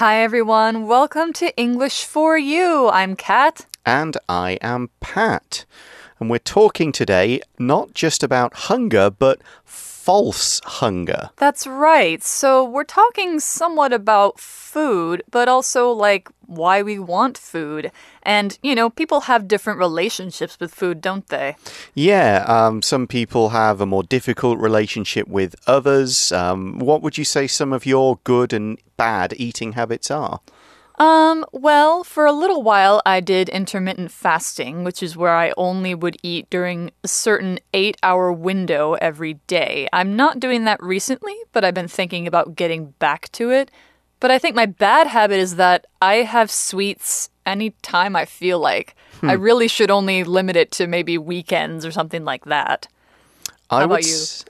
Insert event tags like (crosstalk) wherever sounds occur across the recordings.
Hi, everyone. Welcome to English for You. I'm Kat. And I am Pat. And we're talking today not just about hunger, but false hunger. That's right. So, we're talking somewhat about food, but also like why we want food. And, you know, people have different relationships with food, don't they? Yeah, um, some people have a more difficult relationship with others. Um, what would you say some of your good and bad eating habits are? Um, well, for a little while, I did intermittent fasting, which is where I only would eat during a certain eight hour window every day. I'm not doing that recently, but I've been thinking about getting back to it. But I think my bad habit is that I have sweets anytime I feel like. I Hmm. really should only limit it to maybe weekends or something like that. I would?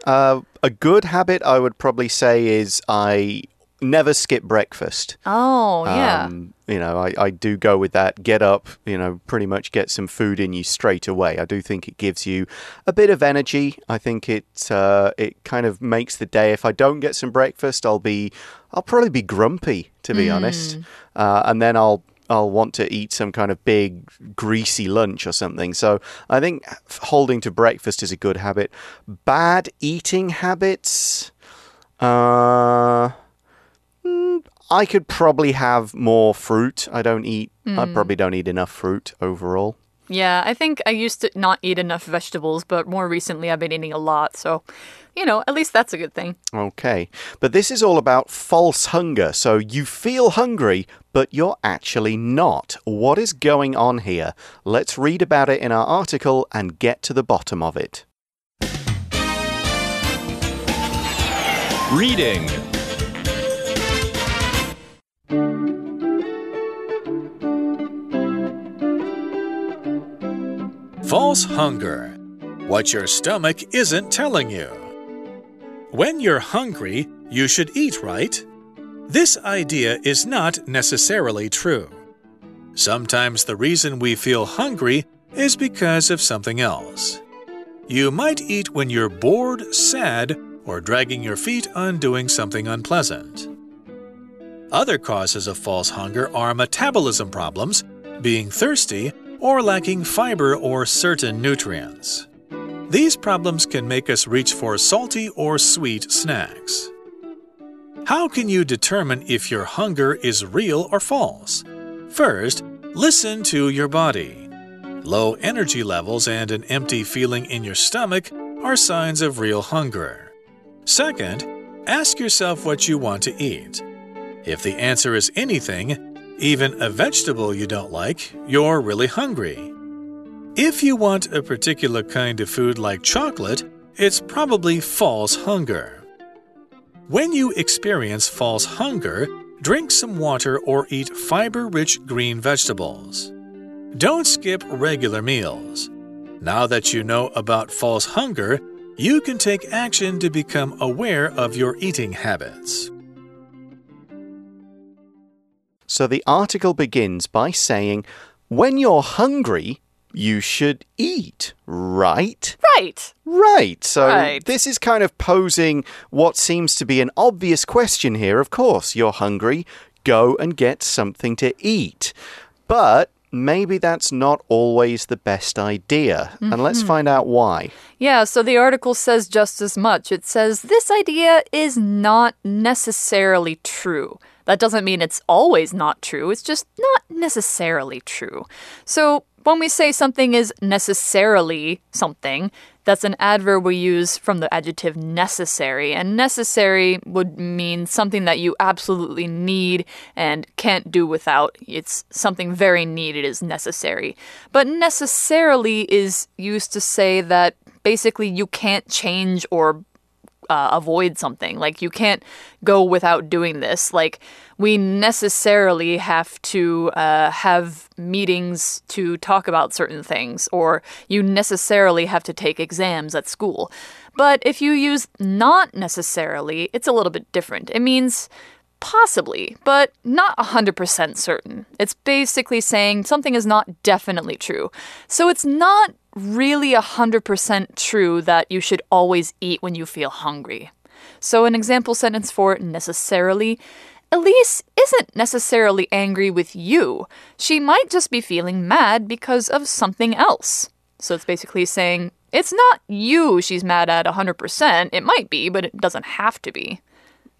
Uh, a good habit I would probably say is I never skip breakfast. Oh, yeah. Um, you know, I, I do go with that. Get up, you know, pretty much get some food in you straight away. I do think it gives you a bit of energy. I think it uh, it kind of makes the day. If I don't get some breakfast, I'll be I'll probably be grumpy to be honest, uh, and then I'll. I'll want to eat some kind of big, greasy lunch or something. So I think holding to breakfast is a good habit. Bad eating habits. Uh, mm, I could probably have more fruit. I don't eat. I probably don't eat enough fruit overall. Yeah, I think I used to not eat enough vegetables, but more recently I've been eating a lot. So, you know, at least that's a good thing. Okay, but this is all about false hunger. So you feel hungry, but you're actually not. What is going on here? Let's read about it in our article and get to the bottom of it. Reading. False hunger. What your stomach isn't telling you. When you're hungry, you should eat, right? This idea is not necessarily true. Sometimes the reason we feel hungry is because of something else. You might eat when you're bored, sad, or dragging your feet on doing something unpleasant. Other causes of false hunger are metabolism problems, being thirsty, or lacking fiber or certain nutrients. These problems can make us reach for salty or sweet snacks. How can you determine if your hunger is real or false? First, listen to your body. Low energy levels and an empty feeling in your stomach are signs of real hunger. Second, ask yourself what you want to eat. If the answer is anything, even a vegetable you don't like, you're really hungry. If you want a particular kind of food like chocolate, it's probably false hunger. When you experience false hunger, drink some water or eat fiber rich green vegetables. Don't skip regular meals. Now that you know about false hunger, you can take action to become aware of your eating habits. So the article begins by saying, when you're hungry, you should eat, right? Right. Right. So Right. this is kind of posing what seems to be an obvious question here. Of course, you're hungry, go and get something to eat. But maybe that's not always the best idea. And let's mm-hmm. find out why. Yeah, so the article says just as much. It says this idea is not necessarily true. That doesn't mean it's always not true, it's just not necessarily true. So when we say something is necessarily something, that's an adverb we use from the adjective necessary. And necessary would mean something that you absolutely need and can't do without. It's something very needed is necessary. But necessarily is used to say that basically you can't change or uh, avoid something. Like you can't go without doing this. Like we necessarily have to uh, have meetings to talk about certain things, or you necessarily have to take exams at school. But if you use not necessarily, it's a little bit different. It means Possibly, but not 100% certain. It's basically saying something is not definitely true. So it's not really 100% true that you should always eat when you feel hungry. So, an example sentence for necessarily Elise isn't necessarily angry with you. She might just be feeling mad because of something else. So it's basically saying, it's not you she's mad at 100%. It might be, but it doesn't have to be.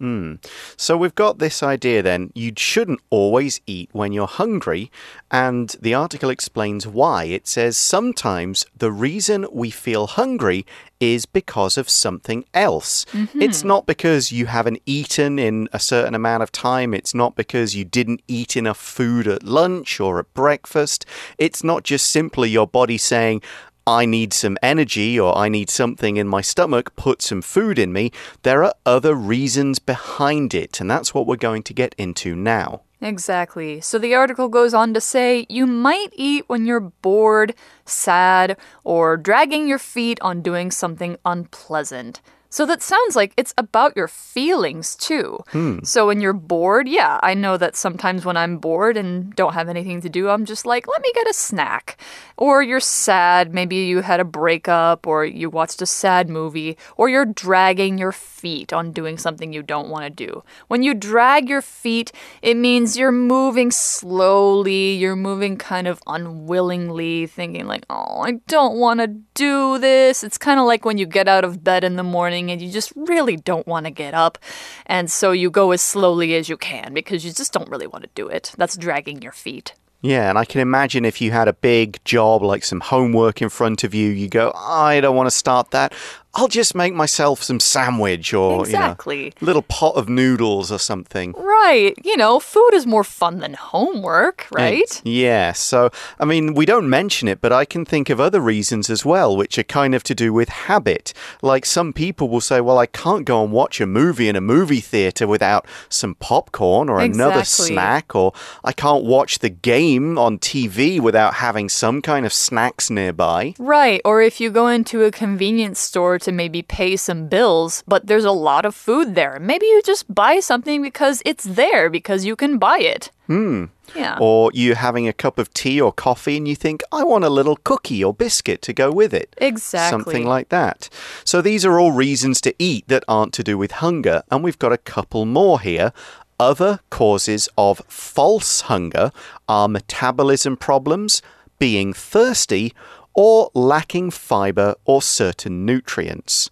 Hmm. So we've got this idea then you shouldn't always eat when you're hungry, and the article explains why. It says sometimes the reason we feel hungry is because of something else. Mm-hmm. It's not because you haven't eaten in a certain amount of time, it's not because you didn't eat enough food at lunch or at breakfast. It's not just simply your body saying, I need some energy or I need something in my stomach, put some food in me. There are other reasons behind it, and that's what we're going to get into now. Exactly. So the article goes on to say you might eat when you're bored, sad, or dragging your feet on doing something unpleasant. So that sounds like it's about your feelings too. Hmm. So when you're bored, yeah, I know that sometimes when I'm bored and don't have anything to do, I'm just like, let me get a snack. Or you're sad, maybe you had a breakup, or you watched a sad movie, or you're dragging your feet on doing something you don't want to do. When you drag your feet, it means you're moving slowly, you're moving kind of unwillingly, thinking like, oh, I don't want to do this. It's kind of like when you get out of bed in the morning and you just really don't want to get up. And so you go as slowly as you can because you just don't really want to do it. That's dragging your feet. Yeah, and I can imagine if you had a big job like some homework in front of you, you go, I don't want to start that. I'll just make myself some sandwich or, Exactly. you know, little pot of noodles or something. Right. You know, food is more fun than homework, right? Yeah, so I mean, we don't mention it, but I can think of other reasons as well, which are kind of to do with habit. Like some people will say, well, I can't go and watch a movie in a movie theater without some popcorn or another snack, or I can't watch the game on TV without having some kind of snacks nearby. Right. Or if you go into a convenience store to maybe pay some bills, but there's a lot of food there, maybe you just buy something because it's there because you can buy it. Hmm. Yeah. Or you're having a cup of tea or coffee and you think, I want a little cookie or biscuit to go with it. Exactly. Something like that. So these are all reasons to eat that aren't to do with hunger. And we've got a couple more here. Other causes of false hunger are metabolism problems, being thirsty, or lacking fiber or certain nutrients.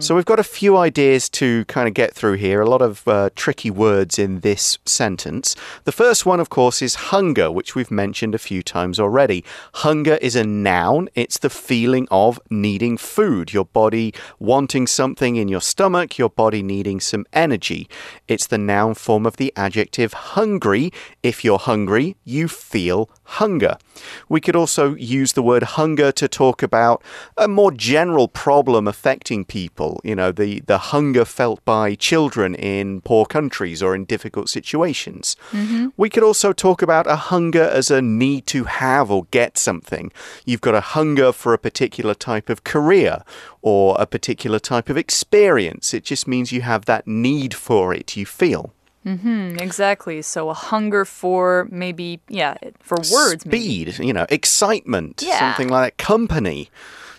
So we've got a few ideas to kind of get through here, a lot of uh, tricky words in this sentence. The first one, of course, is hunger, which we've mentioned a few times already. Hunger is a noun, it's the feeling of needing food, your body wanting something in your stomach, your body needing some energy. It's the noun form of the adjective hungry. If you're hungry, you feel hunger. We could also use the word hunger to talk about a more general problem affecting people, you know, the, the hunger felt by children in poor countries or in difficult situations. We could also talk about a hunger as a need to have or get something. You've got a hunger for a particular type of career or a particular type of experience. It just means you have that need for it, you feel. Mm, exactly. So a hunger for maybe, yeah, for words. maybe. speed, you know, excitement, Yeah. something like that, company.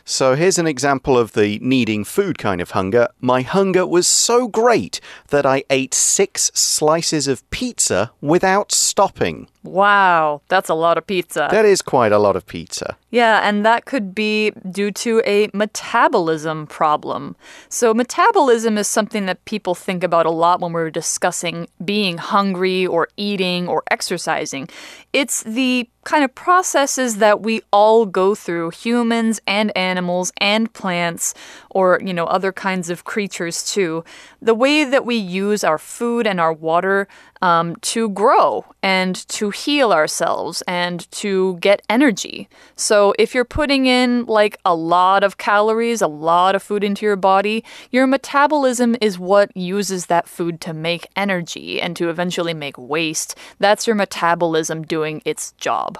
So here's an example of the needing food kind of hunger. My hunger was so great that I ate six slices of pizza without stopping. Wow, that's a lot of pizza. That is quite a lot of pizza. Yeah, and that could be due to a metabolism problem. So, metabolism is something that people think about a lot when we're discussing being hungry or eating or exercising. It's the kind of processes that we all go through, humans and animals and plants or, you know, other kinds of creatures too. The way that we use our food and our water um, to grow and to heal ourselves and to get energy. So, if you're putting in like a lot of calories, a lot of food into your body, your metabolism is what uses that food to make energy and to eventually make waste. That's your metabolism doing its job.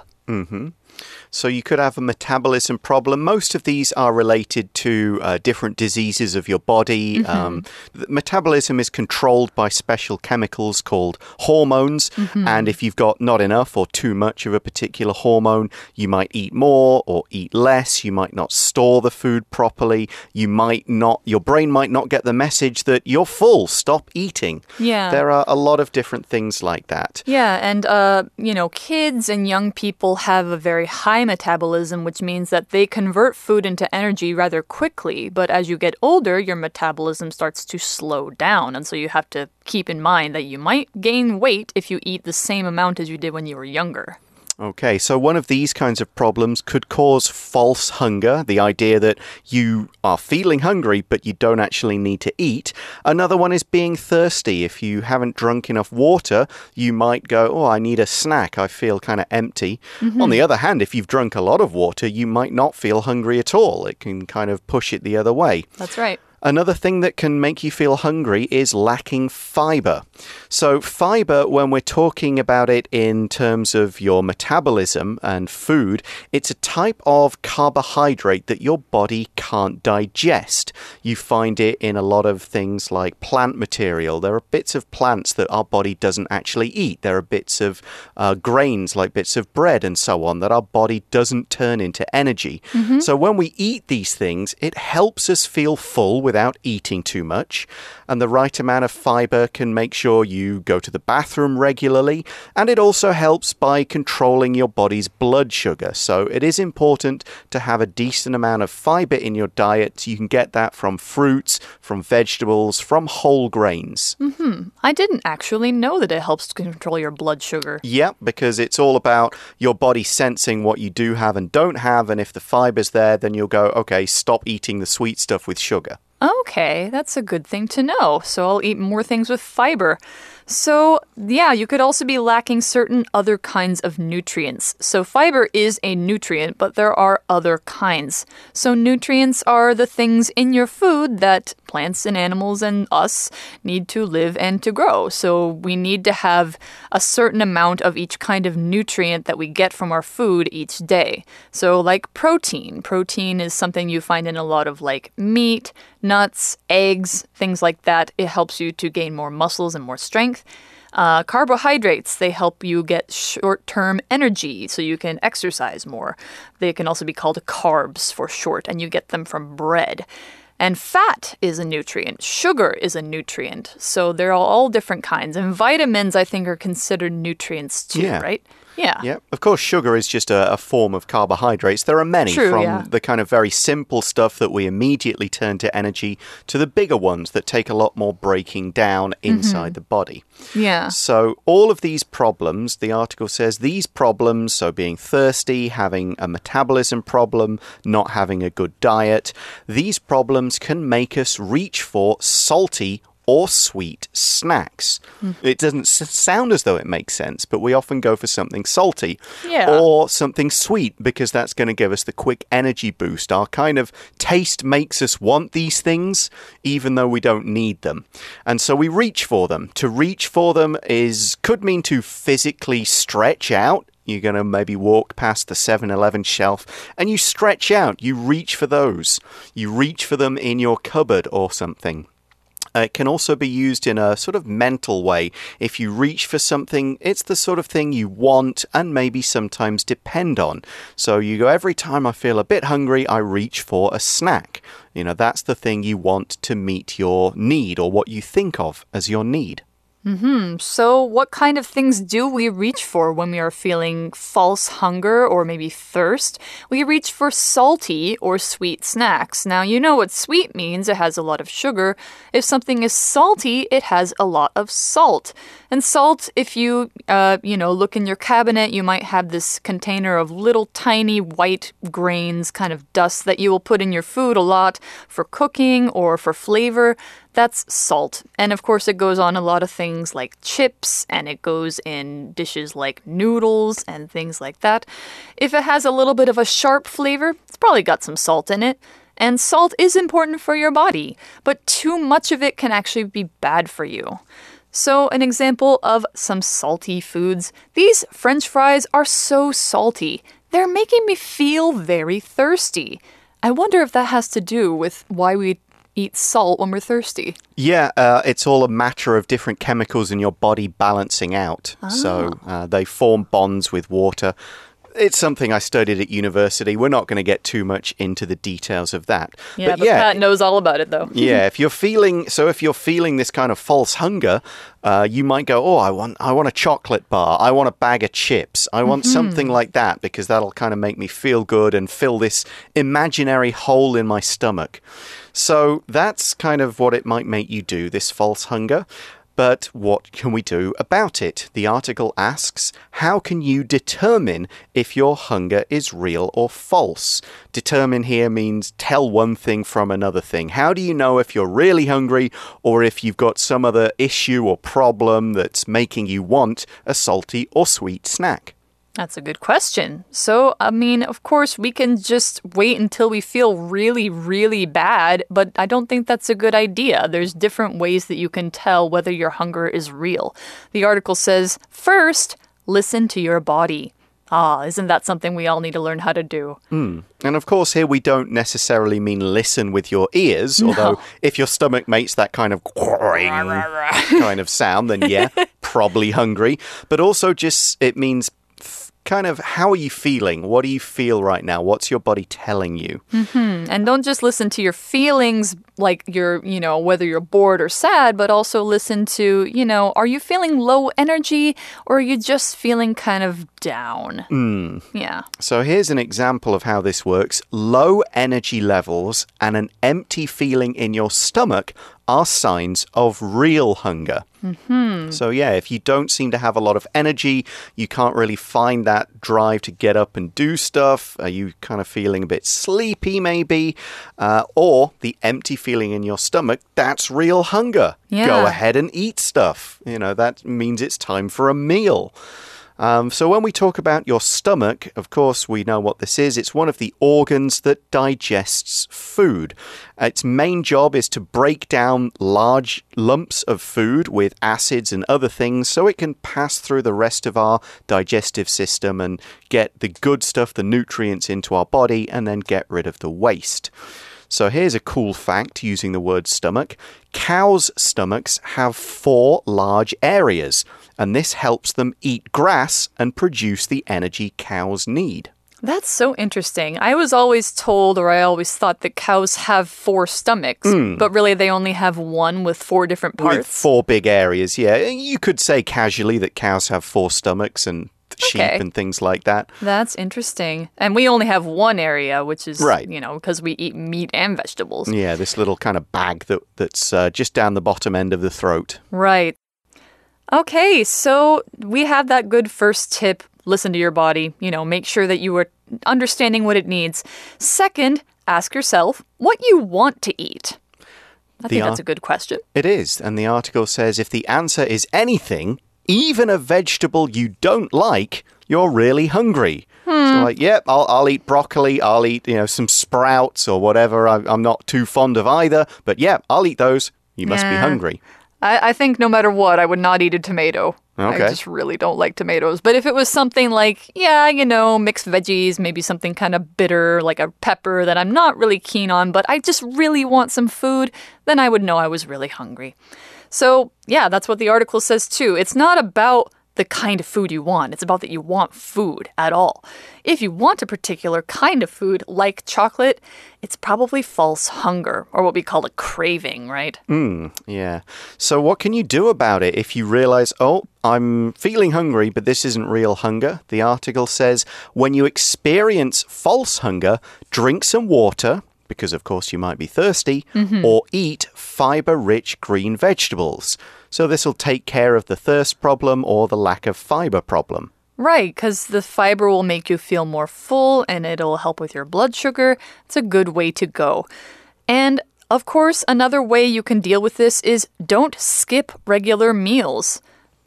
So you could have a metabolism problem. Most of these are related to uh, different diseases of your body. Um, metabolism is controlled by special chemicals called hormones. And if you've got not enough or too much of a particular hormone, you might eat more or eat less. You might not store the food properly. You might not, your brain might not get the message that you're full, stop eating. Yeah. There are a lot of different things like that. Yeah, and uh, you know, kids and young people have a very high metabolism, which means that they convert food into energy rather quickly. But as you get older, your metabolism starts to slow down, and so you have to keep in mind that you might gain weight if you eat the same amount as you did when you were younger. Okay, so one of these kinds of problems could cause false hunger, the idea that you are feeling hungry but you don't actually need to eat. Another one is being thirsty. If you haven't drunk enough water, you might go, Oh, I need a snack. I feel kind of empty. Mm-hmm. On the other hand, if you've drunk a lot of water, you might not feel hungry at all. It can kind of push it the other way. That's right. Another thing that can make you feel hungry is lacking fiber. So, fiber, when we're talking about it in terms of your metabolism and food, it's a type of carbohydrate that your body can't digest. You find it in a lot of things like plant material. There are bits of plants that our body doesn't actually eat. There are bits of uh, grains, like bits of bread and so on, that our body doesn't turn into energy. So, when we eat these things, it helps us feel full without eating too much. And the right amount of fiber can make sure you go to the bathroom regularly. And it also helps by controlling your body's blood sugar. So it is important to have a decent amount of fiber in your diet. You can get that from fruits, from vegetables, from whole grains. Hmm. I didn't actually know that it helps to control your blood sugar. Yep, because it's all about your body sensing what you do have and don't have. And if the fiber's there, then you'll go, okay, stop eating the sweet stuff with sugar. Okay, that's a good thing to know. So I'll eat more things with fiber. So, yeah, you could also be lacking certain other kinds of nutrients. So, fiber is a nutrient, but there are other kinds. So, nutrients are the things in your food that plants and animals and us need to live and to grow. So, we need to have a certain amount of each kind of nutrient that we get from our food each day. So, like protein. Protein is something you find in a lot of like meat, nuts, eggs, things like that. It helps you to gain more muscles and more strength. Uh, carbohydrates, they help you get short term energy so you can exercise more. They can also be called carbs for short, and you get them from bread. And fat is a nutrient. Sugar is a nutrient. So they're all different kinds. And vitamins, I think, are considered nutrients too, Yeah. right? Yeah. Yeah, of course, sugar is just a, a form of carbohydrates. There are many, True, from yeah. the kind of very simple stuff that we immediately turn to energy to the bigger ones that take a lot more breaking down Mm-hmm. inside the body. Yeah. So, all of these problems, the article says these problems, so being thirsty, having a metabolism problem, not having a good diet, these problems can make us reach for salty or sweet snacks. Hmm. It doesn't s- sound as though it makes sense, but we often go for something salty Yeah. or something sweet because that's going to give us the quick energy boost. Our kind of taste makes us want these things even though we don't need them. And so we reach for them. To reach for them is could mean to physically stretch out. You're going to maybe walk past the 7 Eleven shelf and you stretch out. You reach for those. You reach for them in your cupboard or something. Uh, it can also be used in a sort of mental way. If you reach for something, it's the sort of thing you want and maybe sometimes depend on. So you go, every time I feel a bit hungry, I reach for a snack. You know, that's the thing you want to meet your need or what you think of as your need. So, what kind of things do we reach for when we are feeling false hunger or maybe thirst? We reach for salty or sweet snacks. Now, you know what sweet means it has a lot of sugar. If something is salty, it has a lot of salt. And salt, if you, uh, you know, look in your cabinet, you might have this container of little tiny white grains, kind of dust that you will put in your food a lot for cooking or for flavor. That's salt. And of course, it goes on a lot of things like chips, and it goes in dishes like noodles and things like that. If it has a little bit of a sharp flavor, it's probably got some salt in it. And salt is important for your body, but too much of it can actually be bad for you. So, an example of some salty foods these french fries are so salty. they're making me feel very thirsty. I wonder if that has to do with why we eat salt when we're thirsty. Yeah, uh, it's all a matter of different chemicals in your body balancing out. So Ah. uh, they form bonds with water. It's something I studied at university. We're not going to get too much into the details of that. Yeah, but, but yeah, Pat knows all about it though. (laughs) yeah, if you're feeling so, if you're feeling this kind of false hunger, uh, you might go, "Oh, I want, I want a chocolate bar. I want a bag of chips. I want something like that because that'll kind of make me feel good and fill this imaginary hole in my stomach." So that's kind of what it might make you do. This false hunger. But what can we do about it? The article asks, How can you determine if your hunger is real or false? Determine here means tell one thing from another thing. How do you know if you're really hungry or if you've got some other issue or problem that's making you want a salty or sweet snack? That's a good question. So, I mean, of course, we can just wait until we feel really, really bad, but I don't think that's a good idea. There's different ways that you can tell whether your hunger is real. The article says first, listen to your body. Ah, isn't that something we all need to learn how to do? And of course, here we don't necessarily mean listen with your ears, although if your stomach makes that kind of kind of sound, then yeah, (laughs) probably hungry. But also, just it means kind of how are you feeling? What do you feel right now? What's your body telling you? And don't just listen to your feelings, like you're, you know, whether you're bored or sad, but also listen to, you know, are you feeling low energy or are you just feeling kind of down? Mm. Yeah. So here's an example of how this works. Low energy levels and an empty feeling in your stomach are signs of real hunger. So, yeah, if you don't seem to have a lot of energy, you can't really find that drive to get up and do stuff, are you kind of feeling a bit sleepy, maybe? Uh, or the empty feeling in your stomach, that's real hunger. Go ahead and eat stuff. You know, that means it's time for a meal. Um, so, when we talk about your stomach, of course, we know what this is. It's one of the organs that digests food. Its main job is to break down large lumps of food with acids and other things so it can pass through the rest of our digestive system and get the good stuff, the nutrients into our body, and then get rid of the waste. So here's a cool fact using the word stomach. Cows' stomachs have four large areas, and this helps them eat grass and produce the energy cows need. That's so interesting. I was always told, or I always thought that cows have four stomachs, hmm. but really they only have one with four different parts. With four big areas, yeah. You could say casually that cows have four stomachs and sheep Okay. and things like that. That's interesting. And we only have one area, which is, Right. you know, because we eat meat and vegetables. Yeah, this little kind of bag that that's uh, just down the bottom end of the throat. Right. Okay, so we have that good first tip listen to your body, you know, make sure that you are understanding what it needs. Second, ask yourself what you want to eat. I think that's a good question. It is, and the article says if the answer is anything, even a vegetable you don't like, you're really hungry. So like, yep, I'll, I'll eat broccoli, I'll eat you know some sprouts or whatever. I, I'm not too fond of either, but yeah, I'll eat those. You must be hungry. I, I think no matter what, I would not eat a tomato. Okay. I just really don't like tomatoes. But if it was something like, yeah, you know, mixed veggies, maybe something kind of bitter, like a pepper that I'm not really keen on, but I just really want some food, then I would know I was really hungry. So, yeah, that's what the article says too. It's not about the kind of food you want, it's about that you want food at all. If you want a particular kind of food, like chocolate, it's probably false hunger, or what we call a craving, right? Hmm, yeah. So what can you do about it if you realize, oh, I'm feeling hungry, but this isn't real hunger? The article says when you experience false hunger, drink some water. Because, of course, you might be thirsty, mm-hmm. or eat fiber rich green vegetables. So, this will take care of the thirst problem or the lack of fiber problem. Right, because the fiber will make you feel more full and it'll help with your blood sugar. It's a good way to go. And of course, another way you can deal with this is don't skip regular meals.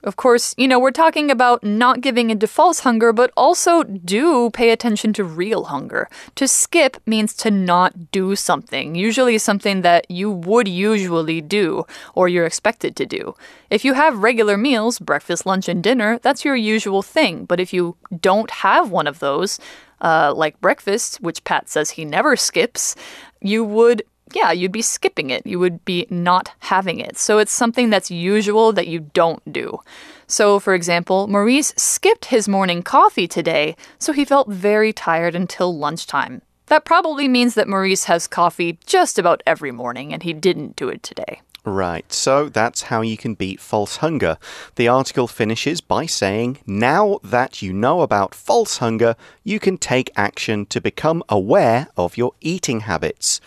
Of course, you know, we're talking about not giving into false hunger, but also do pay attention to real hunger. To skip means to not do something, usually something that you would usually do or you're expected to do. If you have regular meals, breakfast, lunch, and dinner, that's your usual thing. But if you don't have one of those, uh, like breakfast, which Pat says he never skips, you would yeah, you'd be skipping it. You would be not having it. So it's something that's usual that you don't do. So, for example, Maurice skipped his morning coffee today, so he felt very tired until lunchtime. That probably means that Maurice has coffee just about every morning and he didn't do it today. Right, so that's how you can beat false hunger. The article finishes by saying, Now that you know about false hunger, you can take action to become aware of your eating habits.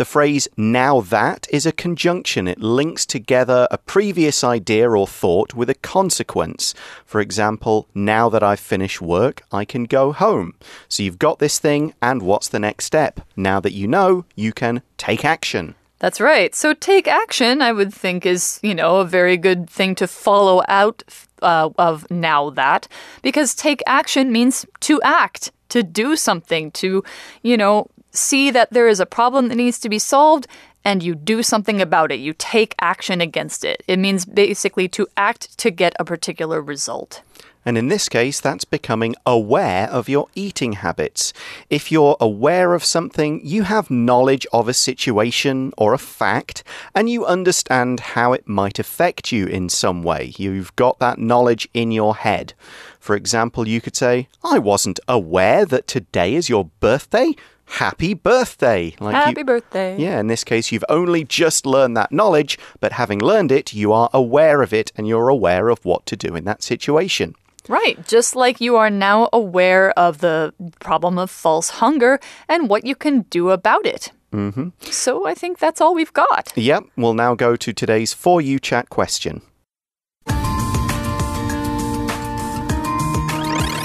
The phrase now that is a conjunction. It links together a previous idea or thought with a consequence. For example, now that I've finished work, I can go home. So you've got this thing, and what's the next step? Now that you know, you can take action. That's right. So take action, I would think, is, you know, a very good thing to follow out uh, of now that, because take action means to act, to do something, to, you know, see that there is a problem that needs to be solved and you do something about it. You take action against it. It means basically to act to get a particular result. And in this case, that's becoming aware of your eating habits. If you're aware of something, you have knowledge of a situation or a fact, and you understand how it might affect you in some way. You've got that knowledge in your head. For example, you could say, I wasn't aware that today is your birthday happy birthday. Like happy you, birthday. Yeah, in this case, you've only just learned that knowledge, but having learned it, you are aware of it and you're aware of what to do in that situation. Right, just like you are now aware of the problem of false hunger and what you can do about it. Mm -hmm. So I think that's all we've got. Yep, we'll now go to today's For You Chat question.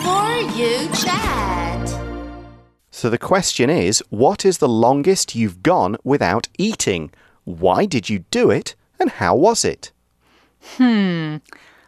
For You Chat. So the question is what is the longest you've gone without eating? Why did you do it? And how was it? Hmm.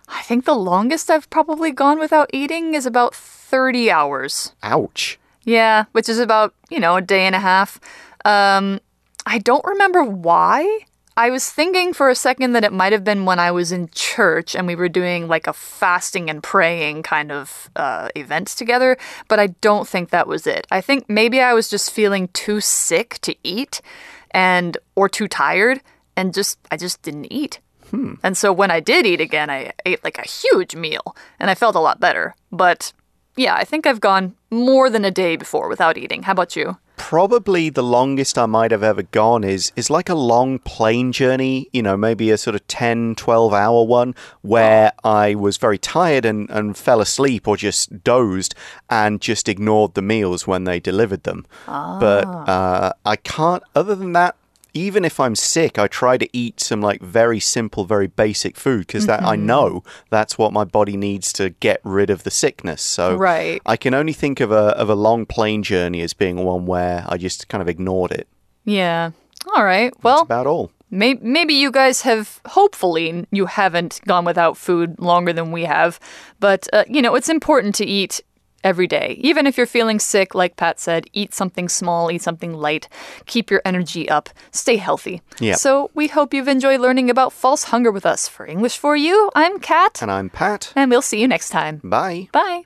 I think the longest I've probably gone without eating is about 30 hours. Ouch. Yeah, which is about, you know, a day and a half. Um, I don't remember why. I was thinking for a second that it might have been when I was in church and we were doing like a fasting and praying kind of uh, event together, but I don't think that was it. I think maybe I was just feeling too sick to eat and or too tired and just I just didn't eat. Hmm. And so when I did eat again, I ate like a huge meal and I felt a lot better. But yeah, I think I've gone more than a day before without eating. How about you? Probably the longest I might have ever gone is is like a long plane journey, you know, maybe a sort of 10, 12 hour one where I was very tired and, and fell asleep or just dozed and just ignored the meals when they delivered them. Ah. But uh, I can't, other than that, even if I'm sick, I try to eat some like very simple, very basic food because mm -hmm. that I mm-hmm. know that's what my body needs to get rid of the sickness. So right. I can only think of a of a long plane journey as being one where I just kind of ignored it. Yeah. All right. Well, that's about all. maybe you guys have, hopefully, you haven't gone without food longer than we have. But, uh, you know, it's important to eat every day. Even if you're feeling sick, like Pat said, eat something small, eat something light, keep your energy up, stay healthy. Yeah. So we hope you've enjoyed learning about false hunger with us. For English for You, I'm Kat. And I'm Pat. And we'll see you next time. Bye. Bye.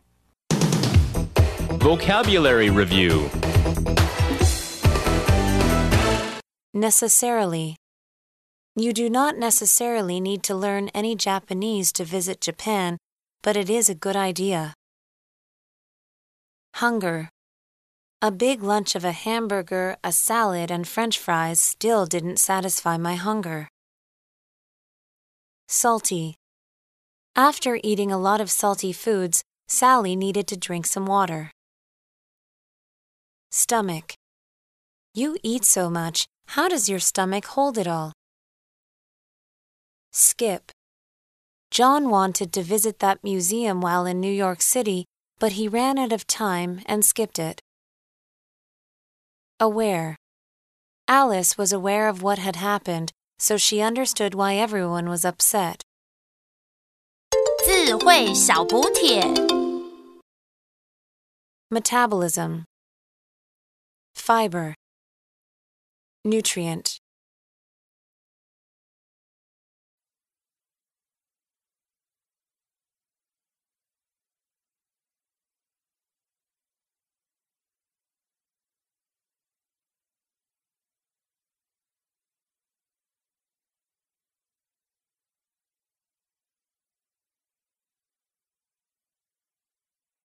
Vocabulary Review Necessarily. You do not necessarily need to learn any Japanese to visit Japan, but it is a good idea. Hunger. A big lunch of a hamburger, a salad, and french fries still didn't satisfy my hunger. Salty. After eating a lot of salty foods, Sally needed to drink some water. Stomach. You eat so much, how does your stomach hold it all? Skip. John wanted to visit that museum while in New York City, but he ran out of time and skipped it. Aware. Alice was aware of what had happened, so she understood why everyone was upset. Metabolism Fiber Nutrient